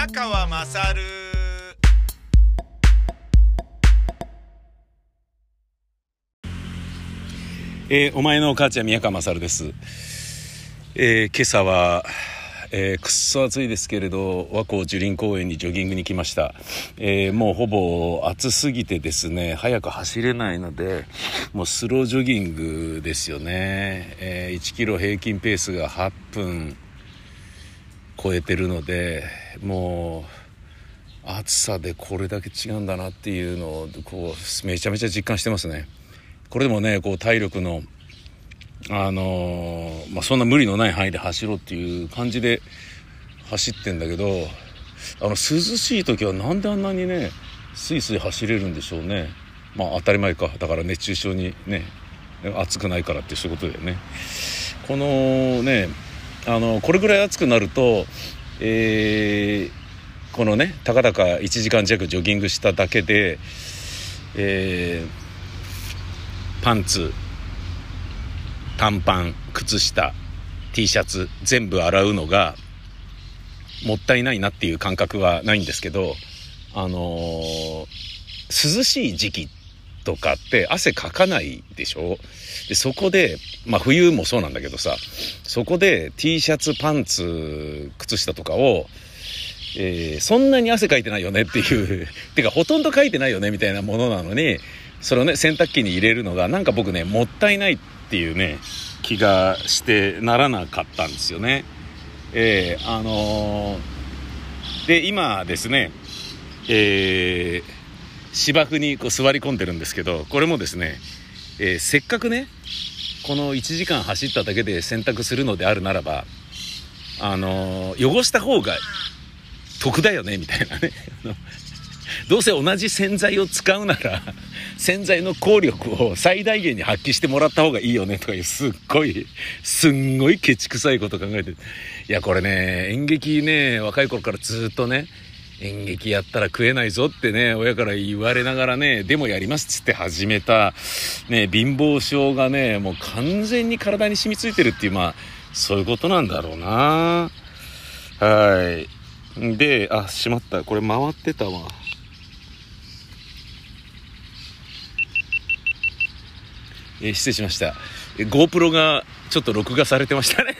宮川まさるえーお前の母ちゃん宮川勝です、えー今朝は、えーくっそ暑いですけれど和光樹林公園にジョギングに来ました、えーもうほぼ暑すぎてですね早く走れないのでもうスロージョギングですよね、え1キロ平均ペースが8分。超えてるのでもう暑さでこれだけ違うんだなっていうのをこうめちゃめちゃ実感してますね。これでもねこう体力のあのーまあ、そんな無理のない範囲で走ろうっていう感じで走ってんだけどあの涼しい時はなんであんなにねスイスイ走れるんでしょうね。まあ当たり前か。だから熱中症にね暑くないからってそういうことだよね。このねあのこれぐらい暑くなるとえーこのねたかだか1時間弱ジョギングしただけでえーパンツ短パン靴下 T シャツ全部洗うのがもったいないなっていう感覚はないんですけどあのー涼しい時期とかって汗かかないでしょ？でそこでまあ冬もそうなんだけどさそこで T シャツパンツ靴下とかをえーそんなに汗かいてないよねっていう てかほとんどかいてないよねみたいなものなのにそれをね洗濯機に入れるのがなんか僕ねもったいないっていうね気がしてならなかったんですよね。えーあのーで今ですね、えー芝生にこう座り込んでるんですけどこれもですね、えーせっかくねこの1時間走っただけで洗濯するのであるならばあのー汚した方が得だよねみたいなね。どうせ同じ洗剤を使うなら洗剤の効力を最大限に発揮してもらった方がいいよねとかいうすっごいすんごいケチくさいこと考えて。いやこれね演劇ね若い頃からずっとね演劇やったら食えないぞってね親から言われながらねでもやりますっつって始めたね貧乏症がねもう完全に体に染みついてるっていうまあそういうことなんだろうな。はい。であしまった。これ回ってたわ。え失礼しました。GoPro がちょっと録画されてましたね。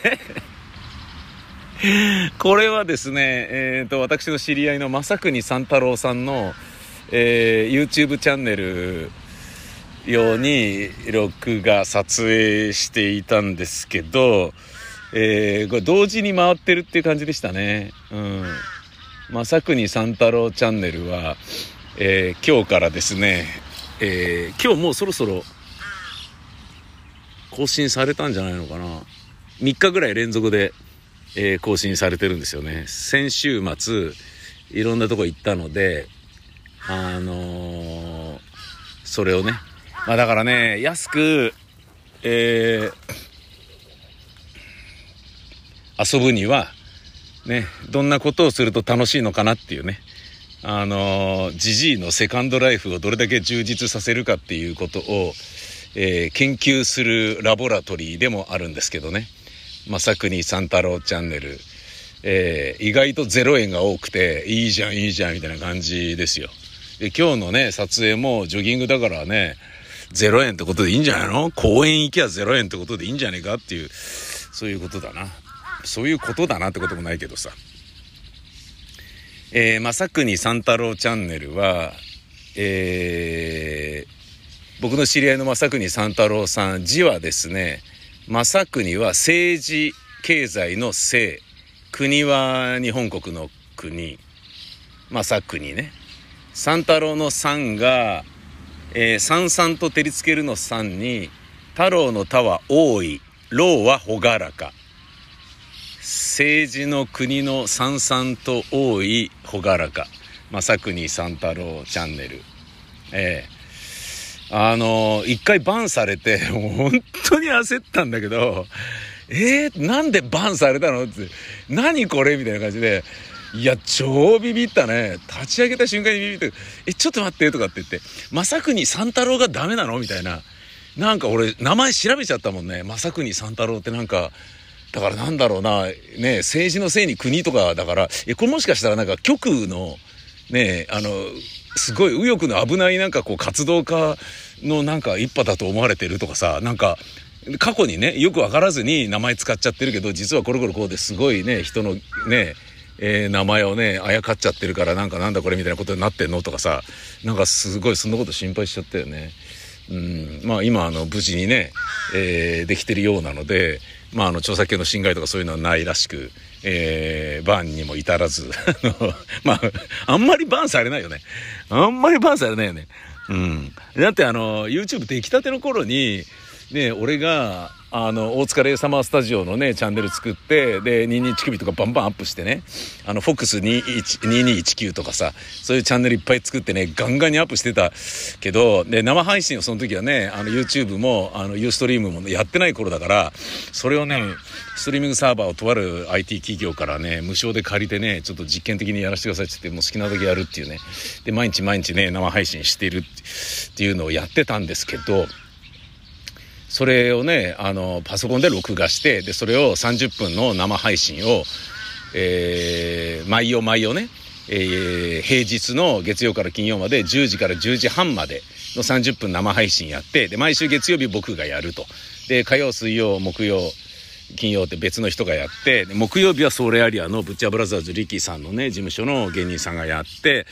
これはですね、えー、と私の知り合いの正国三太郎さんの、えー YouTube チャンネル用に録画撮影していたんですけど、えーこれ同時に回ってるっていう感じでしたね。うん。正国三太郎チャンネルは、えー今日からですね、えー今日もうそろそろ更新されたんじゃないのかな。3日ぐらい連続で、えー更新されてるんですよね。先週末、いろんなとこ行ったので、あのーそれをね、まあだからね、安く、えー遊ぶには、ね、どんなことをすると楽しいのかなっていうね、あのー、ジジイのセカンドライフをどれだけ充実させるかっていうことを、えー研究するラボラトリーでもあるんですけどね。正国三太郎チャンネル。えー意外と0円が多くて、いいじゃん、いいじゃん、みたいな感じですよ。で、今日のね、撮影もジョギングだからね、0円ってことでいいんじゃないの？公園行きゃ0円ってことでいいんじゃねえかっていう、そういうことだな。そういうことだなってこともないけどさ。えー、正国三太郎チャンネルは、えー僕の知り合いの正国三太郎さん字はですね正国は政治経済の政国は日本国の国。正国ね。三太郎の三が、えー、三々と照りつけるの三に太郎の太は多い。老は朗らか。政治の国の三々と多い朗らか。正国三太郎チャンネル。ええあの一回バンされて、本当に焦ったんだけど、えー、なんでバンされたのって、何これみたいな感じで、いや、超ビビったね。立ち上げた瞬間にビビって、え、ちょっと待って、とかって言って、正国三太郎がダメなのみたいな。なんか俺、名前調べちゃったもんね。正国三太郎ってなんか、だからなんだろうな、ね、政治のせいに国とかだから、え、これもしかしたらなんか極右の、ね、あの、すごい右翼の危ないなんかこう活動家のなんか一派だと思われてるとかさ、なんか、過去にね、よくわからずに名前使っちゃってるけど、実はこれこれこうですごいね、人のね、えー、名前をね、あやかっちゃってるからなんかなんだこれみたいなことになってんのとかさ、なんかすごいそんなこと心配しちゃったよね。うん、まあ今あの無事にね、えー、できてるようなので、まああの著作権の侵害とかそういうのはないらしく、えー、バンにも至らず、まあ、あんまりバンされないよね。あんまりバンされないよね。うん。だってあの、YouTube 出来たての頃に、ね、俺が、あの、大塚レイサマースタジオのね、チャンネル作って、で、22首とかバンバンアップしてね、あの、FOX2219 とかさ、そういうチャンネルいっぱい作ってね、ガンガンにアップしてたけど、で、生配信をその時はね、あの、YouTube も、あの、Ustream もやってない頃だから、それをね、ストリーミングサーバーをとある IT 企業からね、無償で借りてね、ちょっと実験的にやらせてくださいって言って、もう好きな時やるっていうね、で、毎日毎日ね、生配信してるっていうのをやってたんですけど、それをね、あの、パソコンで録画して、で、それを30分の生配信を、えー、毎夜毎夜ね、えー、平日の月曜から金曜まで10時から10時半までの30分生配信やって、で、毎週月曜日僕がやると。で、火曜、水曜、木曜、金曜って別の人がやって木曜日はソーレアリアのブッチャブラザーズリキさんのね事務所の芸人さんがやって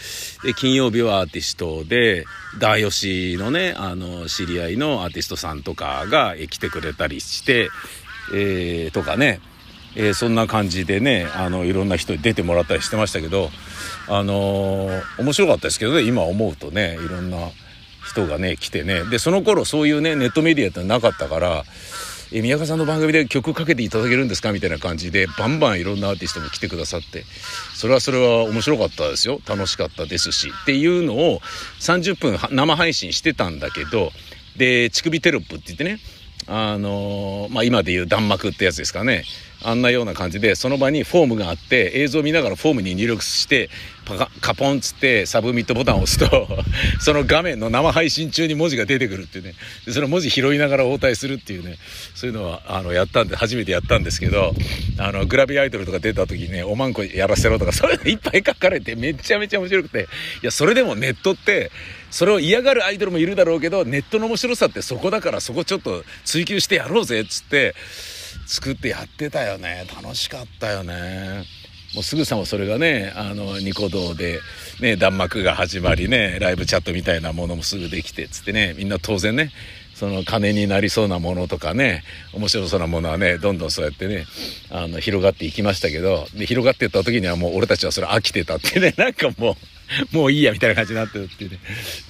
で金曜日はアーティストでダヨシのねあの知り合いのアーティストさんとかが来てくれたりして、えー、とかね。えー、そんな感じでねあのいろんな人に出てもらったりしてましたけどあのー、面白かったですけどね今思うとねいろんな人がね来てね。でその頃そういうねネットメディアってなかったからえ宮川さんの番組で曲かけていただけるんですか？みたいな感じでバンバンいろんなアーティストも来てくださって。それはそれは面白かったですよ。楽しかったですし。っていうのを30分生配信してたんだけどで乳首テロップって言ってね。あのー、まあ今でいう弾幕ってやつですかね。あんなような感じでその場にフォームがあって映像を見ながらフォームに入力してパカカポンっつってサブミットボタンを押すと その画面の生配信中に文字が出てくるっていうね。でその文字拾いながら応対するっていうね。そういうのはあのやったんで初めてやったんですけどあのグラビアアイドルとか出た時にねおまんこやらせろとか そういうのいっぱい書かれてめちゃめちゃ面白くて。いやそれでもネットってそれを嫌がるアイドルもいるだろうけどネットの面白さってそこだからそこちょっと追求してやろうぜっつって作ってやってたよね。楽しかったよね。もうすぐさまそれがねあのニコ動でね弾幕が始まりねライブチャットみたいなものもすぐできてっつってねみんな当然ねその金になりそうなものとかね面白そうなものはねどんどんそうやってねあの広がっていきましたけどで広がっていった時にはもう俺たちはそれ飽きてたってねなんかもう もういいやみたいな感じになってるっていうね、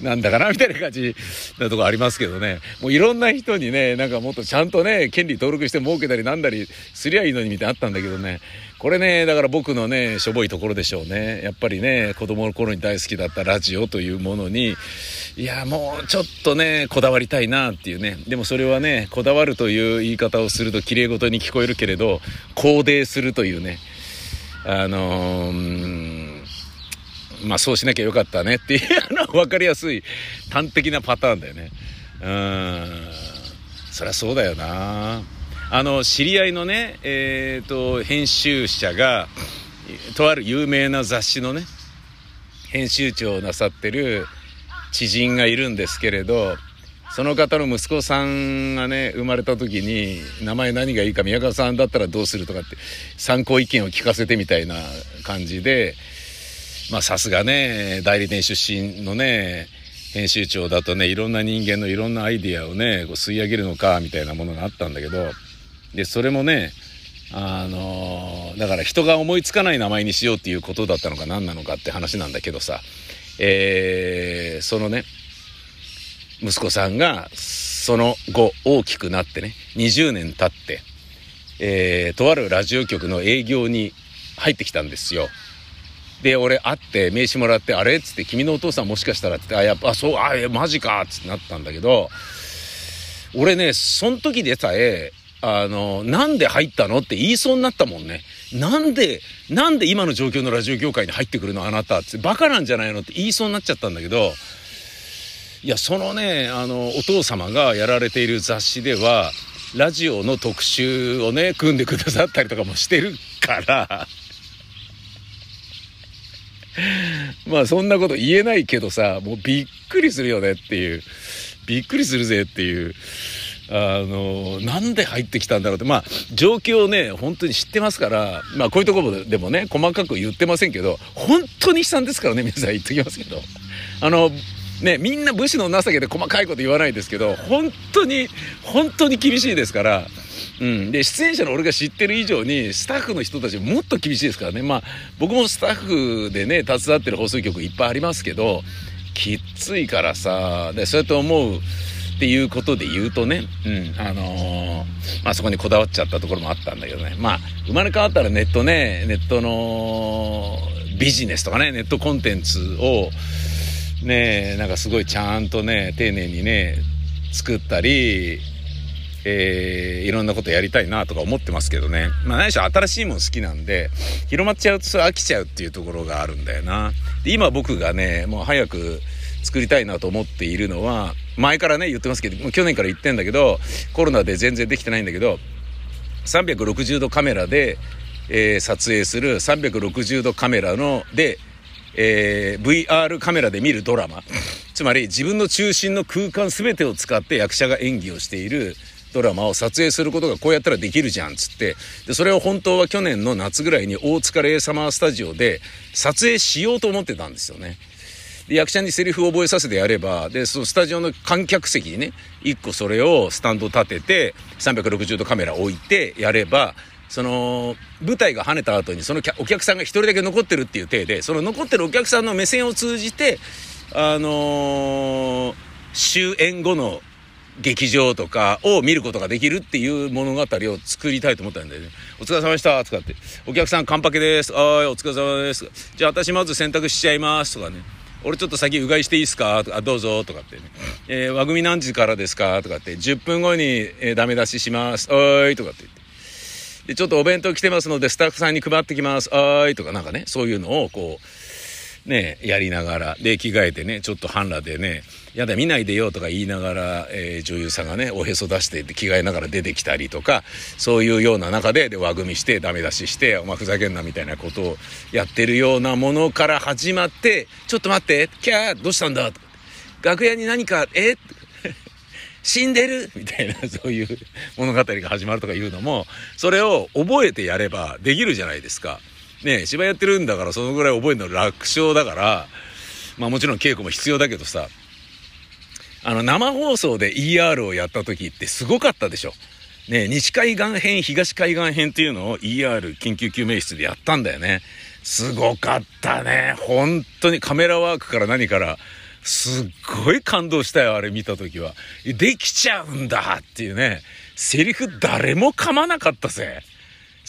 なんだかなみたいな感じなとこありますけどね、もういろんな人にね、なんかもっとちゃんとね、権利登録して儲けたりなんだりすりゃいいのにみたいなあったんだけどね、これね、だから僕のね、しょぼいところでしょうね。やっぱりね、子供の頃に大好きだったラジオというものに、いや、もうちょっとね、こだわりたいなっていうね。でもそれはね、こだわるという言い方をすると綺麗事に聞こえるけれど、肯定するというね、あのーまあそうしなきゃよかったねっていうの分かりやすい端的なパターンだよね。うん。そりゃそうだよな。あの知り合いのねえっ、ー、と編集者がとある有名な雑誌のね編集長をなさってる知人がいるんですけれどその方の息子さんがね生まれた時に名前何がいいか宮川さんだったらどうするとかって参考意見を聞かせてみたいな感じでまあさすがね、代理店出身のね、編集長だとね、いろんな人間のいろんなアイディアをね、こう吸い上げるのか、みたいなものがあったんだけど、で、それもね、あのだから人が思いつかない名前にしようっていうことだったのか何なのかって話なんだけどさ、えー、そのね、息子さんがその後大きくなってね、20年経って、えー、とあるラジオ局の営業に入ってきたんですよ。で、俺会って名刺もらって、あれ？っつって、君のお父さんもしかしたらって、あ、やっぱ、そう、あ、マジかっつってなったんだけど、俺ね、その時でさえ、あの、なんで入ったのって言いそうになったもんね。なんで、なんで今の状況のラジオ業界に入ってくるのあなたって、バカなんじゃないのって言いそうになっちゃったんだけど、いや、そのね、あの、お父様がやられている雑誌では、ラジオの特集をね、組んでくださったりとかもしてるから、まあそんなこと言えないけどさ、もうびっくりするよねっていう、びっくりするぜっていう、あの、なんで入ってきたんだろうって、まあ、状況をね、本当に知ってますから、まあ、こういうところでもね、細かく言ってませんけど、本当に悲惨ですからね、皆さん言っときますけど。あの、ね、みんな武士の情けで細かいこと言わないですけど、本当に、本当に厳しいですから、うん。で、出演者の俺が知ってる以上に、スタッフの人たちもっと厳しいですからね。まあ、僕もスタッフでね、携わってる放送局いっぱいありますけど、きついからさ、で、そうやって思うっていうことで言うとね、うん、あのー、まあそこにこだわっちゃったところもあったんだけどね。まあ、生まれ変わったらネットね、ネットのビジネスとかね、ネットコンテンツを、ね、なんかすごいちゃんとね、丁寧にね、作ったり、えー、いろんなことやりたいなとか思ってますけどね。まあ何しろ新しいもの好きなんで、広まっちゃうとそれ飽きちゃうっていうところがあるんだよな。で今僕がね、もう早く作りたいなと思っているのは、前からね、言ってますけど、去年から言ってんだけど、コロナで全然できてないんだけど、360度カメラで、えー、撮影する360度カメラの、で、えー、VR カメラで見るドラマ。つまり自分の中心の空間全てを使って役者が演技をしているドラマを撮影することがこうやったらできるじゃんっつって、で、それを本当は去年の夏ぐらいに大塚レイサマースタジオで撮影しようと思ってたんですよね。で、役者にセリフを覚えさせてやれば、で、そのスタジオの観客席にね、一個それをスタンド立てて、360度カメラ置いてやれば、その、舞台が跳ねた後にそのお客さんが一人だけ残ってるっていう体で、その残ってるお客さんの目線を通じて、あのー、終演後の劇場とかを見ることができるっていう物語を作りたいと思ったんだよね。お疲れ様でしたとかって。お客さん、カンパケです。あーい、お疲れ様です。じゃあ私まず洗濯しちゃいますとかね。俺ちょっと先うがいしていいですか？とか、どうぞとかってね。えー、和組何時からですか？とかって、10分後に、えー、ダメ出しします。おーいとかって言って。で、ちょっとお弁当来てますので、スタッフさんに配ってきます。おーいとかなんかね、そういうのをこう、ね、やりながら、で、着替えてね、ちょっと半裸でね、やだ見ないでよとか言いながら、えー、女優さんがね、おへそ出して着替えながら出てきたりとか、そういうような中で、で、輪組みしてダメ出しして、お前ふざけんなみたいなことをやってるようなものから始まって、ちょっと待って、キャーどうしたんだ楽屋に何か、え 死んでる？みたいな、そういう物語が始まるとかいうのも、それを覚えてやればできるじゃないですか。ね芝居やってるんだから、そのぐらい覚えるの楽勝だから、まあもちろん稽古も必要だけどさ、あの、生放送で ER をやった時ってすごかったでしょ。ね、西海岸編、東海岸編っていうのを ER 緊急救命室でやったんだよね。すごかったね。本当にカメラワークから何から、すっごい感動したよ、あれ見た時は。できちゃうんだっていうね。セリフ誰も噛まなかったぜ。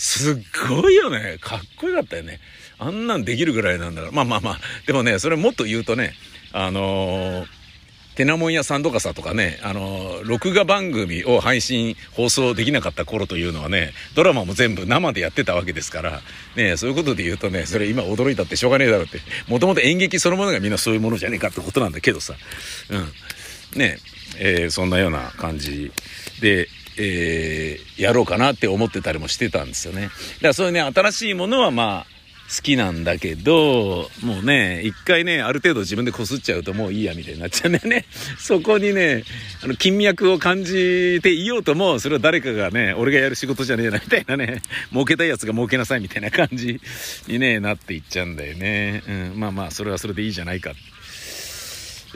すっごいよね。かっこよかったよね。あんなんできるぐらいなんだから。まあまあまあ。でもね、それもっと言うとね、あのーテナモンやサンドカサとかね、あの、録画番組を配信、放送できなかった頃というのはね、ドラマも全部生でやってたわけですから、ね、そういうことで言うとね、それ今驚いたってしょうがねえだろって、もともと演劇そのものがみんなそういうものじゃねえかってことなんだけどさ、うん。ね、えー、そんなような感じで、えー、やろうかなって思ってたりもしてたんですよね。だからそういうね、新しいものはまあ、好きなんだけど、もうね、一回ね、ある程度自分で擦っちゃうともういいやみたいになっちゃうんだよね。そこにね、あの、金脈を感じていようとも、それは誰かがね、俺がやる仕事じゃねえな、みたいなね、儲けたいやつが儲けなさいみたいな感じにね、なっていっちゃうんだよね。うん、まあまあ、それはそれでいいじゃないか。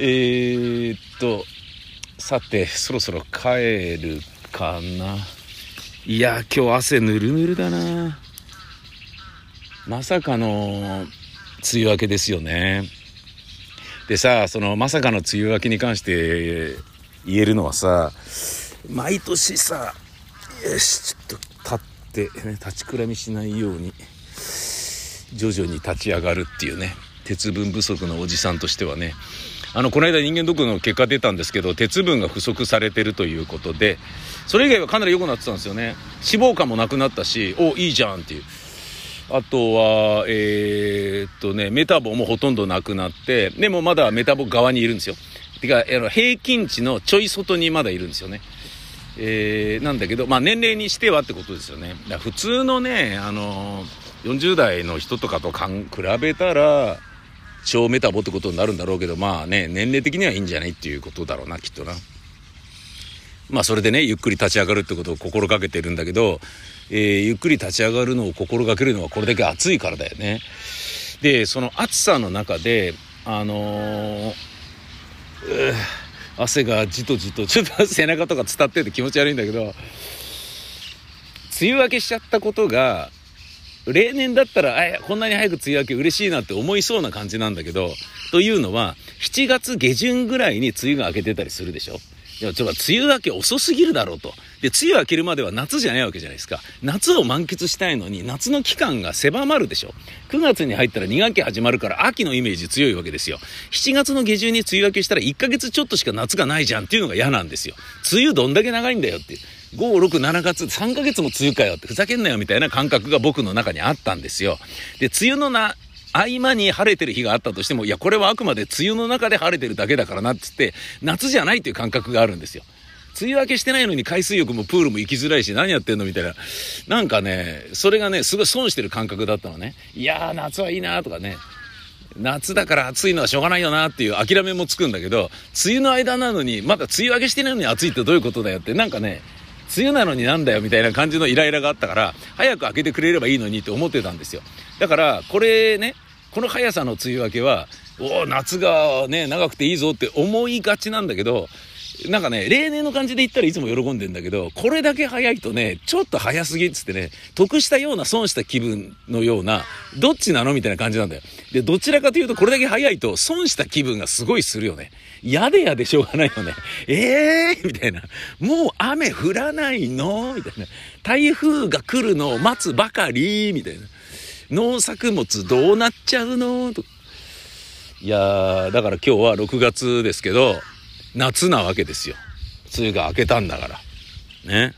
えー、っと、さて、そろそろ帰るかな。いや、今日汗ぬるぬるだな。まさかの梅雨明けですよね。でさ、そのまさかの梅雨明けに関して言えるのはさ、毎年さ、よし、ちょっと立って、ね、立ちくらみしないように、徐々に立ち上がるっていうね、鉄分不足のおじさんとしてはね、あの、この間人間ドックの結果出たんですけど、鉄分が不足されてるということで、それ以外はかなり良くなってたんですよね。脂肪肝もなくなったし、お、いいじゃんっていう。あとは、えー、っとね、メタボもほとんどなくなって、でもまだメタボ側にいるんですよ。てか、平均値のちょい外にまだいるんですよね。えー、なんだけど、まあ年齢にしてはってことですよね。だ普通のね、あのー、40代の人とかとかん比べたら、超メタボってことになるんだろうけど、まあね、年齢的にはいいんじゃないっていうことだろうな、きっとな。まあそれでね、ゆっくり立ち上がるってことを心がけてるんだけど、えー、ゆっくり立ち上がるのを心がけるのはこれだけ暑いからだよね。で、その暑さの中で、あのー、汗がじとじと、ちょっと背中とか伝ってて気持ち悪いんだけど、梅雨明けしちゃったことが、例年だったら、あこんなに早く梅雨明け嬉しいなって思いそうな感じなんだけど、というのは、7月下旬ぐらいに梅雨が明けてたりするでしょいや、ちょっと梅雨明け遅すぎるだろうと。で、梅雨明けるまでは夏じゃないわけじゃないですか。夏を満喫したいのに、夏の期間が狭まるでしょ。9月に入ったら2学期始まるから秋のイメージ強いわけですよ。7月の下旬に梅雨明けしたら1ヶ月ちょっとしか夏がないじゃんっていうのが嫌なんですよ。梅雨どんだけ長いんだよっていう。5、6、7月、3ヶ月も梅雨かよってふざけんなよみたいな感覚が僕の中にあったんですよ。で、梅雨のな、合間に晴れてる日があったとしても、いや、これはあくまで梅雨の中で晴れてるだけだからなって言って、夏じゃないという感覚があるんですよ。梅雨明けしてないのに海水浴もプールも行きづらいし、何やってんのみたいな。なんかね、それがね、すごい損してる感覚だったのね。いやー、夏はいいなとかね。夏だから暑いのはしょうがないよなっていう諦めもつくんだけど、梅雨の間なのに、まだ梅雨明けしてないのに暑いってどういうことだよって、なんかね、梅雨なのになんだよみたいな感じのイライラがあったから、早く開けてくれればいいのにって思ってたんですよ。だから、これね、この速さの梅雨明けは、おお、夏がね、長くていいぞって思いがちなんだけど、なんかね、例年の感じで言ったらいつも喜んでんだけど、これだけ早いとね、ちょっと早すぎっつってね、得したような損した気分のような、どっちなのみたいな感じなんだよ。で、どちらかというとこれだけ早いと損した気分がすごいするよね。やでやでしょうがないよね。えーみたいな。もう雨降らないの？みたいな。台風が来るのを待つばかり？みたいな。農作物どうなっちゃうの？と。いやー、だから今日は6月ですけど、夏なわけですよ。梅雨が明けたんだから。ね。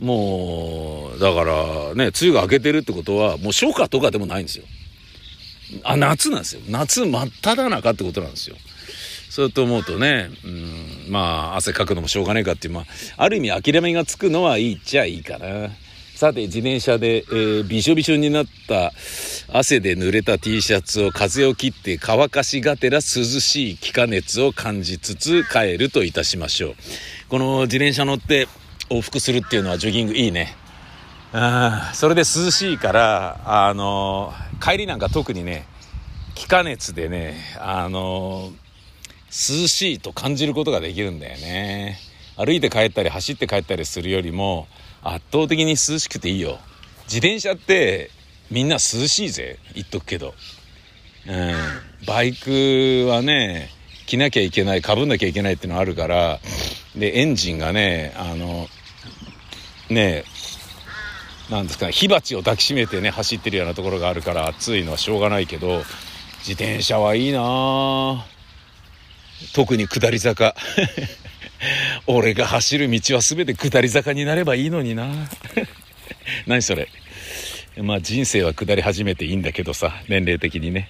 もう、だからね、梅雨が明けてるってことは、もう初夏とかでもないんですよ。あ、夏なんですよ。夏真っ只中ってことなんですよ。そうと思うとね、うん、まあ、汗かくのもしょうがないかっていう、まあ、ある意味諦めがつくのはいいっちゃいいかな。さて、自転車で、えー、びしょびしょになった汗で濡れた T シャツを風を切って乾かしがてら涼しい気化熱を感じつつ帰るといたしましょう。この自転車乗って往復するっていうのはジョギングいいね。あそれで涼しいから、あの帰りなんか特にね、気化熱でね、あの涼しいと感じることができるんだよね。歩いて帰ったり走って帰ったりするよりも、圧倒的に涼しくていいよ。自転車ってみんな涼しいぜ。言っとくけど。うん。バイクはね着なきゃいけないかぶんなきゃいけないっていうのあるから。でエンジンがねあのねなんですか火鉢を抱きしめてね走ってるようなところがあるから暑いのはしょうがないけど自転車はいいな特に下り坂。俺が走る道は全て下り坂になればいいのにな。何それ。まあ人生は下り始めていいんだけどさ年齢的にね。